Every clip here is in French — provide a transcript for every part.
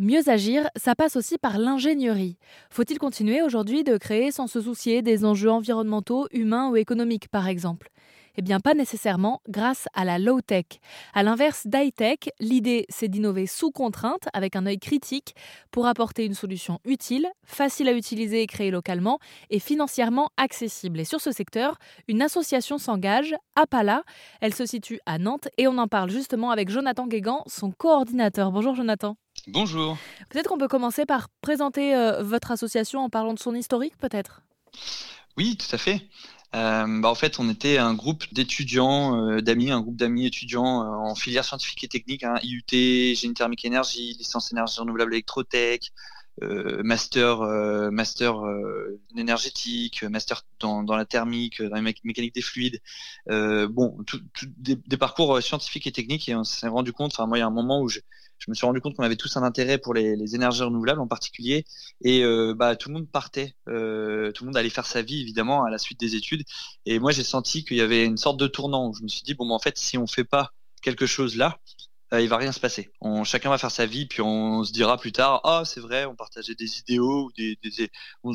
Mieux agir, ça passe aussi par l'ingénierie. Faut-il continuer aujourd'hui de créer sans se soucier des enjeux environnementaux, humains ou économiques, par exemple? Eh bien, pas nécessairement grâce à la low-tech. À l'inverse d'high-tech, l'idée, c'est d'innover sous contrainte, avec un œil critique, pour apporter une solution utile, facile à utiliser et créer localement, et financièrement accessible. Et sur ce secteur, une association s'engage, Apala. Elle se situe à Nantes, et on en parle justement avec Jonathan Guégan, son coordinateur. Bonjour Jonathan. Bonjour. Peut-être qu'on peut commencer par présenter euh, votre association en parlant de son historique, peut-être? Oui, tout à fait. Euh, bah, en fait, on était un groupe d'étudiants, euh, d'amis, un groupe d'amis étudiants en filière scientifique et technique, hein, IUT, génie thermique énergie, licence énergie renouvelable électrotech, master, master énergétique, master dans, la thermique, dans la mécanique des fluides. bon, des, parcours scientifiques et techniques et on s'est rendu compte. Enfin, moi, il y a un moment où je, me suis rendu compte qu'on avait tous un intérêt pour les, énergies renouvelables en particulier, et euh, bah, tout le monde partait, euh, tout le monde allait faire sa vie évidemment à la suite des études, et moi j'ai senti qu'il y avait une sorte de tournant où je me suis dit bon, en fait si on fait pas quelque chose là, euh, il va rien se passer. On, chacun va faire sa vie, puis on se dira plus tard, ah c'est vrai, on partageait des idéaux ou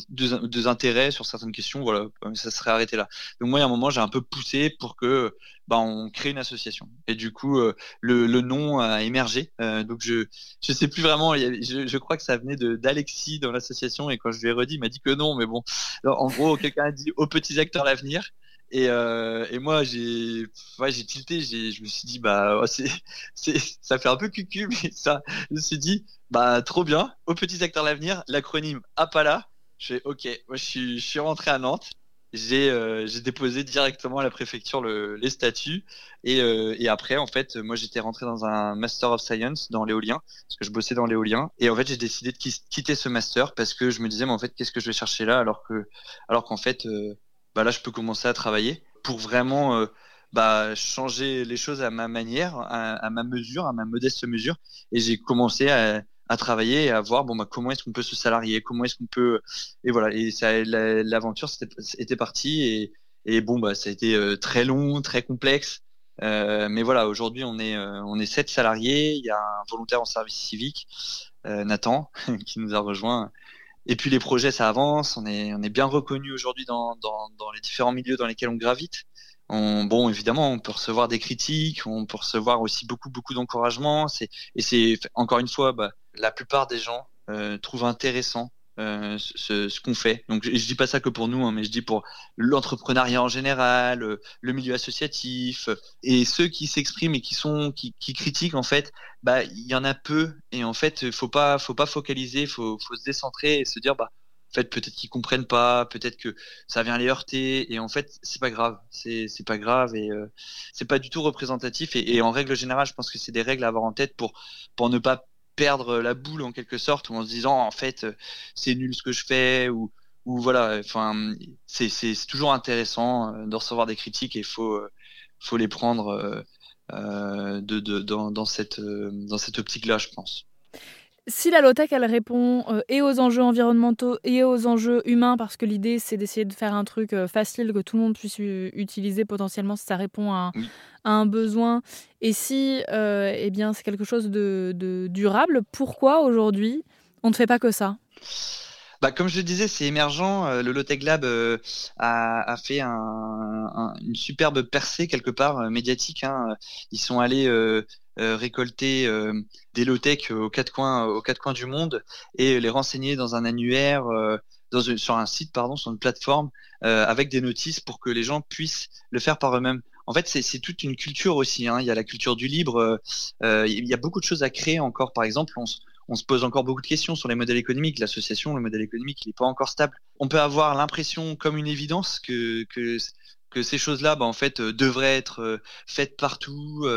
des, intérêts sur certaines questions, voilà, ça serait arrêté là. Donc moi, il y a un moment, j'ai un peu poussé pour que bah, on crée une association. Et du coup, euh, le, nom a émergé. Euh, donc je je sais plus vraiment. Je, crois que ça venait d'Alexis dans l'association, et quand je lui ai redit, il m'a dit que non, mais bon. en gros, quelqu'un a dit aux petits acteurs l'avenir. Et, euh, et moi, j'ai, tilté. Je me suis dit, bah, ça fait un peu cucu, mais ça, je me suis dit, bah, trop bien. Aux petits acteurs l'avenir, l'acronyme APALA. Je fais, ok, moi, je suis, je suis rentré à Nantes. J'ai, euh, déposé directement à la préfecture le, les statuts. Et, euh, et après, en fait, moi, j'étais rentré dans un Master of Science dans l'éolien, parce que je bossais dans l'éolien. Et en fait, j'ai décidé de quitter ce master parce que je me disais, mais en fait, qu'est-ce que je vais chercher là, alors que, alors qu'en fait, euh, bah là, je peux commencer à travailler pour vraiment euh, bah, changer les choses à ma manière, à, ma mesure, à ma modeste mesure. Et j'ai commencé à, travailler et à voir bon bah comment est-ce qu'on peut se salarier, comment est-ce qu'on peut et voilà et ça l'aventure était partie et, et bon bah ça a été euh, très long, très complexe. Euh, mais voilà, aujourd'hui on est on est sept salariés. Il y a un volontaire en service civique, Nathan, qui nous a rejoint et puis les projets, ça avance. On est, on est bien reconnu aujourd'hui dans, dans, dans, les différents milieux dans lesquels on gravite. On, bon, évidemment, on peut recevoir des critiques, on peut recevoir aussi beaucoup, beaucoup d'encouragement. Et c'est encore une fois, bah, la plupart des gens euh, trouvent intéressant euh, ce, qu'on fait. Donc je, je, dis pas ça que pour nous, hein, mais je dis pour l'entrepreneuriat en général, euh, le milieu associatif euh, et ceux qui s'expriment et qui sont qui, critiquent en fait, bah il y en a peu. Et en fait faut pas faut pas focaliser, faut faut se décentrer et se dire bah en fait peut-être qu'ils comprennent pas, peut-être que ça vient les heurter. Et en fait c'est pas grave, c'est c'est pas grave et euh, c'est pas du tout représentatif. Et, et en règle générale je pense que c'est des règles à avoir en tête pour pour ne pas perdre la boule en quelque sorte, ou en se disant en fait c'est nul ce que je fais, ou, ou voilà, enfin c'est toujours intéressant euh, de recevoir des critiques et faut, euh, faut les prendre euh, de, de, dans, dans, cette, dans cette optique-là, je pense. Si la low-tech, elle répond euh, et aux enjeux environnementaux et aux enjeux humains, parce que l'idée, c'est d'essayer de faire un truc euh, facile que tout le monde puisse utiliser potentiellement si ça répond à, un besoin, et si euh, eh bien, c'est quelque chose de, durable, pourquoi aujourd'hui on ne fait pas que ça? Bah, comme je le disais, c'est émergent. Le Low-Tech Lab a, fait une superbe percée quelque part médiatique. Hein. Ils sont allés euh, récolter euh, des low-tech aux quatre coins, aux quatre coins du monde et les renseigner dans un annuaire, euh, dans sur un site, pardon, sur une plateforme, avec des notices pour que les gens puissent le faire par eux-mêmes. En fait, c'est toute une culture aussi. Hein. Il y a la culture du libre. il y a beaucoup de choses à créer encore. Par exemple, on, on se pose encore beaucoup de questions sur les modèles économiques. L'association, le modèle économique, il n'est pas encore stable. On peut avoir l'impression, comme une évidence, que, que, que ces choses-là, bah, en fait, devraient être faites partout,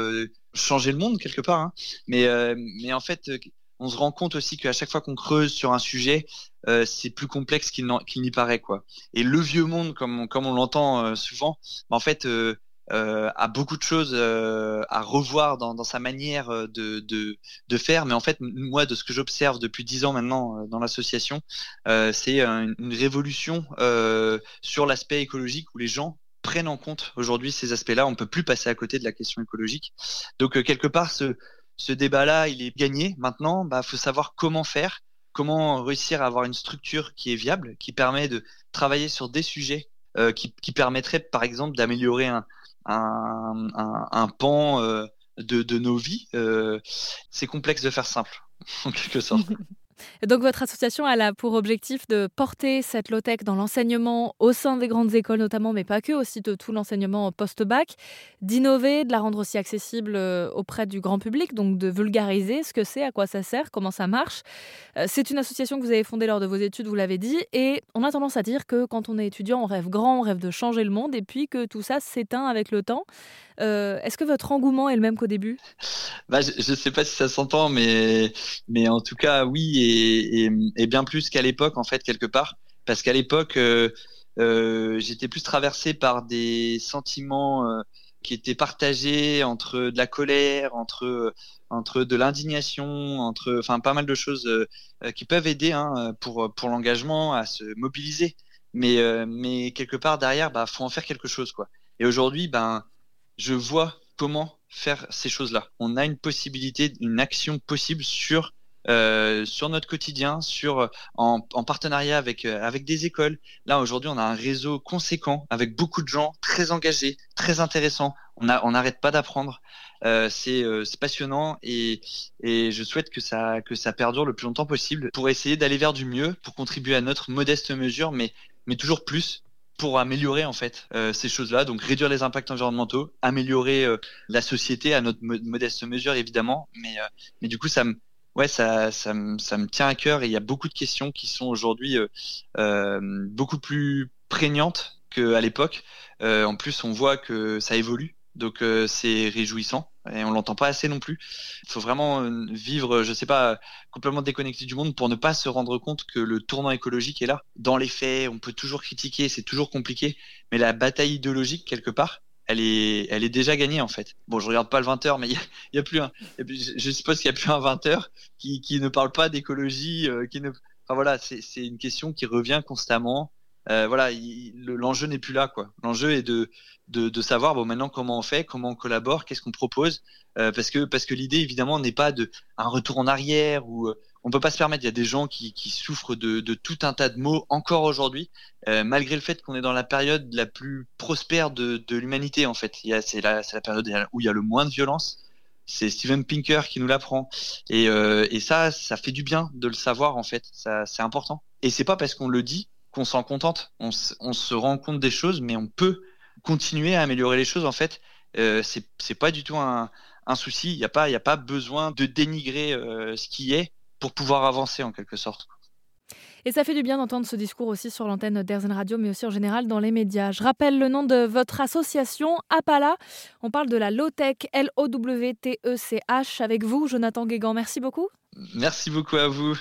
changer le monde quelque part. Hein. Mais, euh, mais en fait, euh, on se rend compte aussi qu'à chaque fois qu'on creuse sur un sujet, euh, c'est plus complexe qu'il n'y paraît. quoi. Et le vieux monde, comme on, comme on l'entend souvent, bah, en fait, a beaucoup de choses à revoir dans, dans sa manière de, de, de, faire. Mais en fait, moi, de ce que j'observe depuis dix ans maintenant dans l'association, c'est une révolution sur l'aspect écologique où les gens prennent en compte aujourd'hui ces aspects-là. On peut plus passer à côté de la question écologique. Donc euh, quelque part, ce, débat-là, il est gagné. Maintenant, bah, faut savoir comment faire, comment réussir à avoir une structure qui est viable, qui permet de travailler sur des sujets euh, qui, permettraient, par exemple, d'améliorer un, pan euh, de, de, nos vies. C'est complexe de faire simple, en quelque sorte. donc votre association a pour objectif de porter cette low-tech dans l'enseignement au sein des grandes écoles notamment, mais pas que, aussi de tout l'enseignement post-bac, d'innover, de la rendre aussi accessible euh, auprès du grand public, donc de vulgariser ce que c'est, à quoi ça sert, comment ça marche. Euh, c'est une association que vous avez fondée lors de vos études, vous l'avez dit, et on a tendance à dire que quand on est étudiant, on rêve grand, on rêve de changer le monde, et puis que tout ça s'éteint avec le temps. Euh, Est-ce que votre engouement est le même qu'au début? Bah, Je ne sais pas si ça s'entend, mais, mais en tout cas, oui, et, et, et bien plus qu'à l'époque, en fait, quelque part. Parce qu'à l'époque, euh, euh, j'étais plus traversé par des sentiments euh, qui étaient partagés entre de la colère, entre, entre de l'indignation, entre enfin pas mal de choses euh, qui peuvent aider hein, pour, pour l'engagement à se mobiliser. Mais, euh, mais quelque part derrière, bah, faut en faire quelque chose. quoi. Et aujourd'hui, ben, je vois comment faire ces choses-là. On a une possibilité, une action possible sur euh, sur notre quotidien, sur en, en partenariat avec euh, avec des écoles. Là aujourd'hui, on a un réseau conséquent avec beaucoup de gens très engagés, très intéressants. On n'arrête pas d'apprendre. Euh, c'est passionnant et et je souhaite que ça que ça perdure le plus longtemps possible pour essayer d'aller vers du mieux, pour contribuer à notre modeste mesure, mais mais toujours plus pour améliorer en fait euh, ces choses-là, donc réduire les impacts environnementaux, améliorer euh, la société à notre modeste mesure évidemment, mais euh, mais du coup ça me ouais ça ça me ça me tient à cœur et il y a beaucoup de questions qui sont aujourd'hui beaucoup plus prégnantes qu'à l'époque. en plus on voit que ça évolue, donc c'est réjouissant et on l'entend pas assez non plus. Il faut vraiment vivre, je sais pas, complètement déconnecté du monde pour ne pas se rendre compte que le tournant écologique est là. Dans les faits, on peut toujours critiquer, c'est toujours compliqué, mais la bataille idéologique quelque part, elle est, elle est déjà gagnée en fait. Bon, je regarde pas le 20h, mais il y, y a, plus un, je suppose qu'il y a plus un 20h qui, qui ne parle pas d'écologie, euh, qui ne, enfin voilà, c'est une question qui revient constamment. Euh, voilà, l'enjeu n'est plus là quoi. L'enjeu est de, de, savoir bon maintenant comment on fait, comment on collabore, qu'est-ce qu'on propose, euh, parce que parce que l'idée évidemment n'est pas de un retour en arrière ou euh, on peut pas se permettre. Il y a des gens qui, qui souffrent de, tout un tas de maux encore aujourd'hui, malgré le fait qu'on est dans la période la plus prospère de, de l'humanité en fait. C'est la, la période où il y a le moins de violence. C'est Steven Pinker qui nous l'apprend. Et, et ça, ça fait du bien de le savoir en fait. C'est important. Et c'est pas parce qu'on le dit qu'on s'en contente. On, on, se rend compte des choses, mais on peut continuer à améliorer les choses. En fait, euh, c'est pas du tout un, un souci. Il n'y a pas, il a pas besoin de dénigrer euh, ce qui est pour pouvoir avancer en quelque sorte. Et ça fait du bien d'entendre ce discours aussi sur l'antenne d'Airzen Radio, mais aussi en général dans les médias. Je rappelle le nom de votre association, APALA. On parle de la low-tech, L-O-W-T-E-C-H, avec vous, Jonathan Guégan. Merci beaucoup. Merci beaucoup à vous.